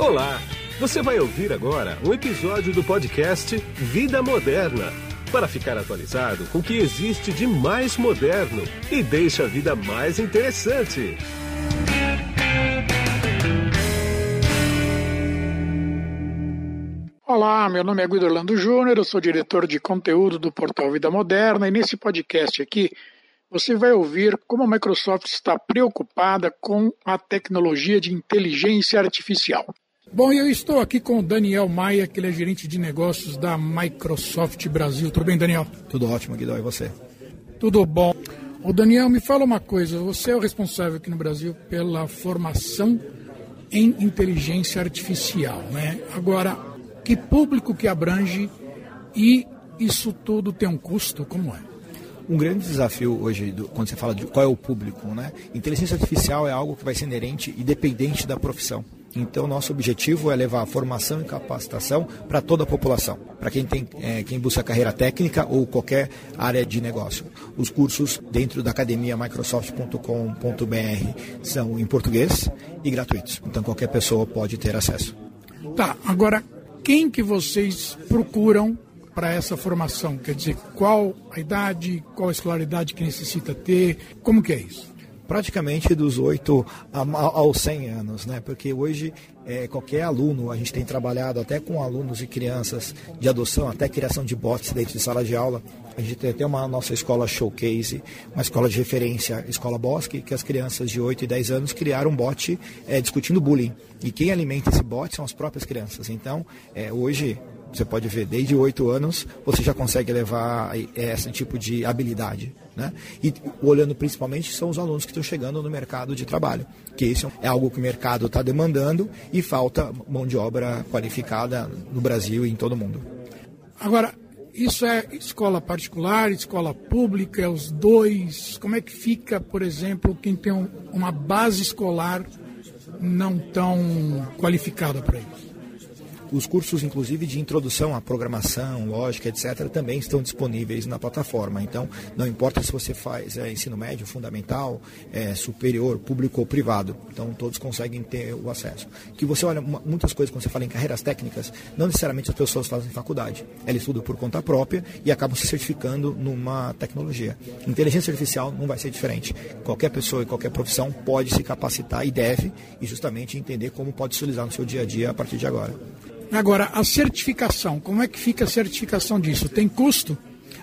Olá! Você vai ouvir agora um episódio do podcast Vida Moderna para ficar atualizado com o que existe de mais moderno e deixa a vida mais interessante. Olá, meu nome é Guido Orlando Júnior, eu sou diretor de conteúdo do portal Vida Moderna e nesse podcast aqui você vai ouvir como a Microsoft está preocupada com a tecnologia de inteligência artificial. Bom, eu estou aqui com o Daniel Maia, que ele é gerente de negócios da Microsoft Brasil. Tudo bem, Daniel? Tudo ótimo, Guido. E você? Tudo bom. O Daniel, me fala uma coisa. Você é o responsável aqui no Brasil pela formação em inteligência artificial, né? Agora, que público que abrange e isso tudo tem um custo? Como é? Um grande desafio hoje, do, quando você fala de qual é o público, né? Inteligência artificial é algo que vai ser inerente e dependente da profissão. Então, nosso objetivo é levar formação e capacitação para toda a população, para quem, tem, é, quem busca carreira técnica ou qualquer área de negócio. Os cursos dentro da academia microsoft.com.br são em português e gratuitos. Então, qualquer pessoa pode ter acesso. Tá, agora, quem que vocês procuram para essa formação? Quer dizer, qual a idade, qual a escolaridade que necessita ter? Como que é isso? praticamente dos 8 aos 100 anos, né? Porque hoje é, qualquer aluno, a gente tem trabalhado até com alunos e crianças de adoção, até criação de bots dentro de sala de aula. A gente tem até uma nossa escola showcase, uma escola de referência, Escola Bosque, que as crianças de 8 e 10 anos criaram um bot é, discutindo bullying. E quem alimenta esse bot são as próprias crianças. Então, é, hoje você pode ver, desde oito anos você já consegue levar esse tipo de habilidade. Né? E olhando principalmente são os alunos que estão chegando no mercado de trabalho, que isso é algo que o mercado está demandando e falta mão de obra qualificada no Brasil e em todo o mundo. Agora, isso é escola particular, escola pública, é os dois? Como é que fica, por exemplo, quem tem uma base escolar não tão qualificada para isso? Os cursos, inclusive, de introdução à programação, lógica, etc., também estão disponíveis na plataforma. Então, não importa se você faz é, ensino médio, fundamental, é, superior, público ou privado. Então, todos conseguem ter o acesso. Que você olha muitas coisas quando você fala em carreiras técnicas, não necessariamente as pessoas fazem faculdade. Elas estudam por conta própria e acabam se certificando numa tecnologia. Inteligência artificial não vai ser diferente. Qualquer pessoa e qualquer profissão pode se capacitar e deve, e justamente entender como pode se utilizar no seu dia a dia a partir de agora. Agora, a certificação, como é que fica a certificação disso? Tem custo?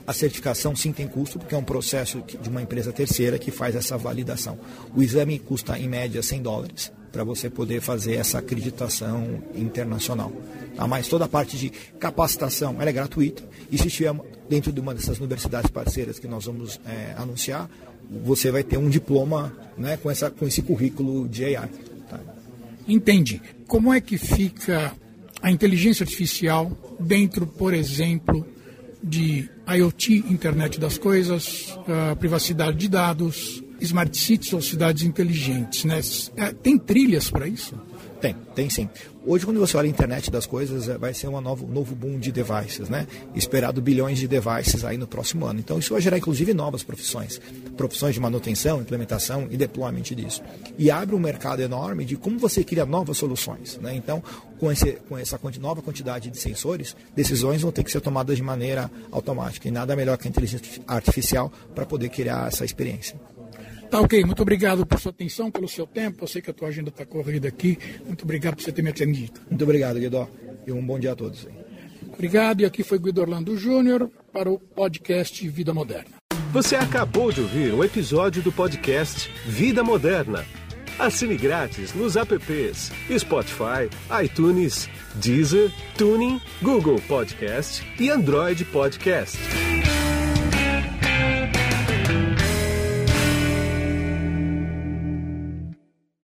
A certificação sim tem custo, porque é um processo de uma empresa terceira que faz essa validação. O exame custa em média 100 dólares para você poder fazer essa acreditação internacional. Tá? Mas toda a parte de capacitação ela é gratuita e se estiver dentro de uma dessas universidades parceiras que nós vamos é, anunciar, você vai ter um diploma né, com, essa, com esse currículo de AI. Tá? Entendi. Como é que fica a inteligência artificial dentro, por exemplo, de IoT, internet das coisas, uh, privacidade de dados, smart cities ou cidades inteligentes. Né? É, tem trilhas para isso? Tem, tem sim. Hoje, quando você olha a internet das coisas, é, vai ser um novo, novo boom de devices, né? Esperado bilhões de devices aí no próximo ano. Então, isso vai gerar, inclusive, novas profissões. Profissões de manutenção, implementação e deployment disso. E abre um mercado enorme de como você cria novas soluções, né? Então, com, esse, com essa nova quantidade de sensores, decisões vão ter que ser tomadas de maneira automática. E nada melhor que a inteligência artificial para poder criar essa experiência. Tá ok, muito obrigado por sua atenção, pelo seu tempo. Eu sei que a tua agenda está corrida aqui. Muito obrigado por você ter me atendido. Muito obrigado, Guido. E um bom dia a todos. Obrigado. E aqui foi Guido Orlando Júnior para o podcast Vida Moderna. Você acabou de ouvir um episódio do podcast Vida Moderna. Assine grátis nos apps Spotify, iTunes, Deezer, Tuning, Google Podcast e Android Podcast.